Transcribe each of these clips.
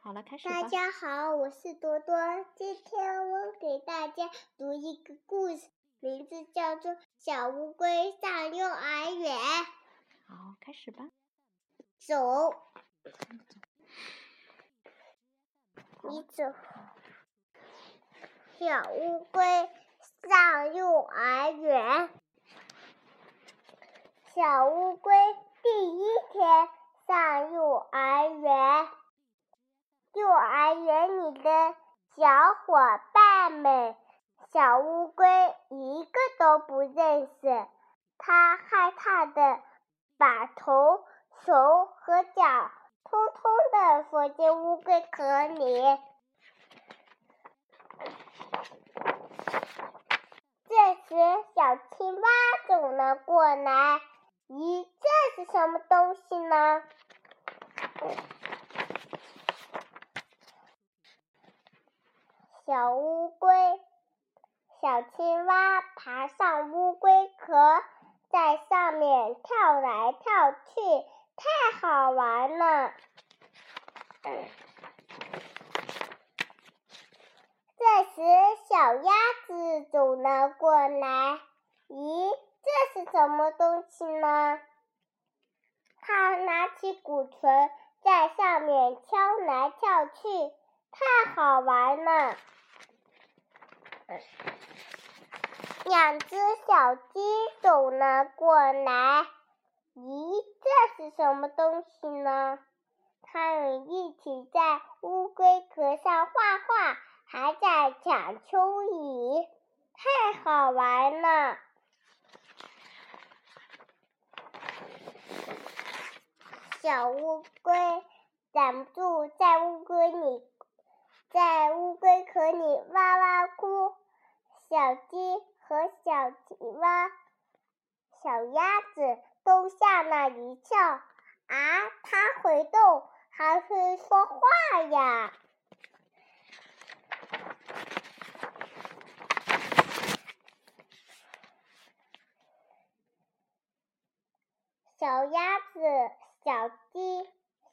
好了，开始吧。大家好，我是多多。今天我给大家读一个故事，名字叫做《小乌龟上幼儿园》。好，开始吧。走，你走。小乌龟上幼儿园。小乌龟第一天上幼儿园。园里的小伙伴们，小乌龟一个都不认识。它害怕的把头、手和脚通通的缩进乌龟壳里。这时，小青蛙走了过来。咦，这是什么东西呢？小乌龟、小青蛙爬上乌龟壳，在上面跳来跳去，太好玩了。这时，小鸭子走了过来。咦，这是什么东西呢？它拿起鼓槌，在上面敲来敲去，太好玩了。两只小鸡走了过来，咦，这是什么东西呢？它们一起在乌龟壳上画画，还在抢蚯蚓，太好玩了。小乌龟忍不住在乌龟里。在乌龟壳里哇哇哭，小鸡和小青蛙、小鸭子都吓了一跳。啊，它会动，还会说话呀！小鸭子、小鸡、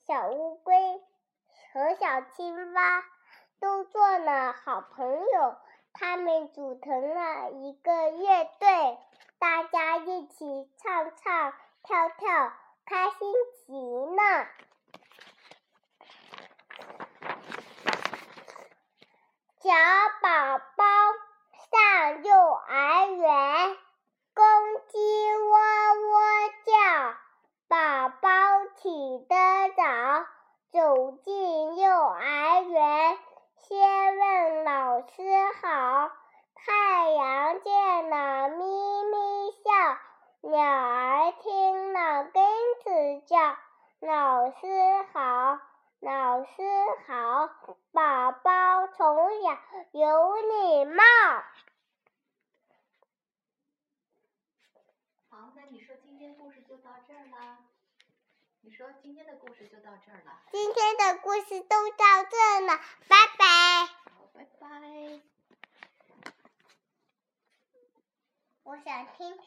小乌龟和小青蛙。都做了好朋友，他们组成了一个乐队，大家一起唱唱跳跳，开心极了。小宝宝上幼儿园，公鸡喔喔叫，宝宝起得早，走进幼儿园。问老师好，太阳见了咪咪笑，鸟儿听了跟着叫。老师好，老师好，宝宝从小有礼貌。好，那你说今天故事就到这儿了。你说今天的故事就到这儿了。今天的故事都到这了，拜拜。好，想听。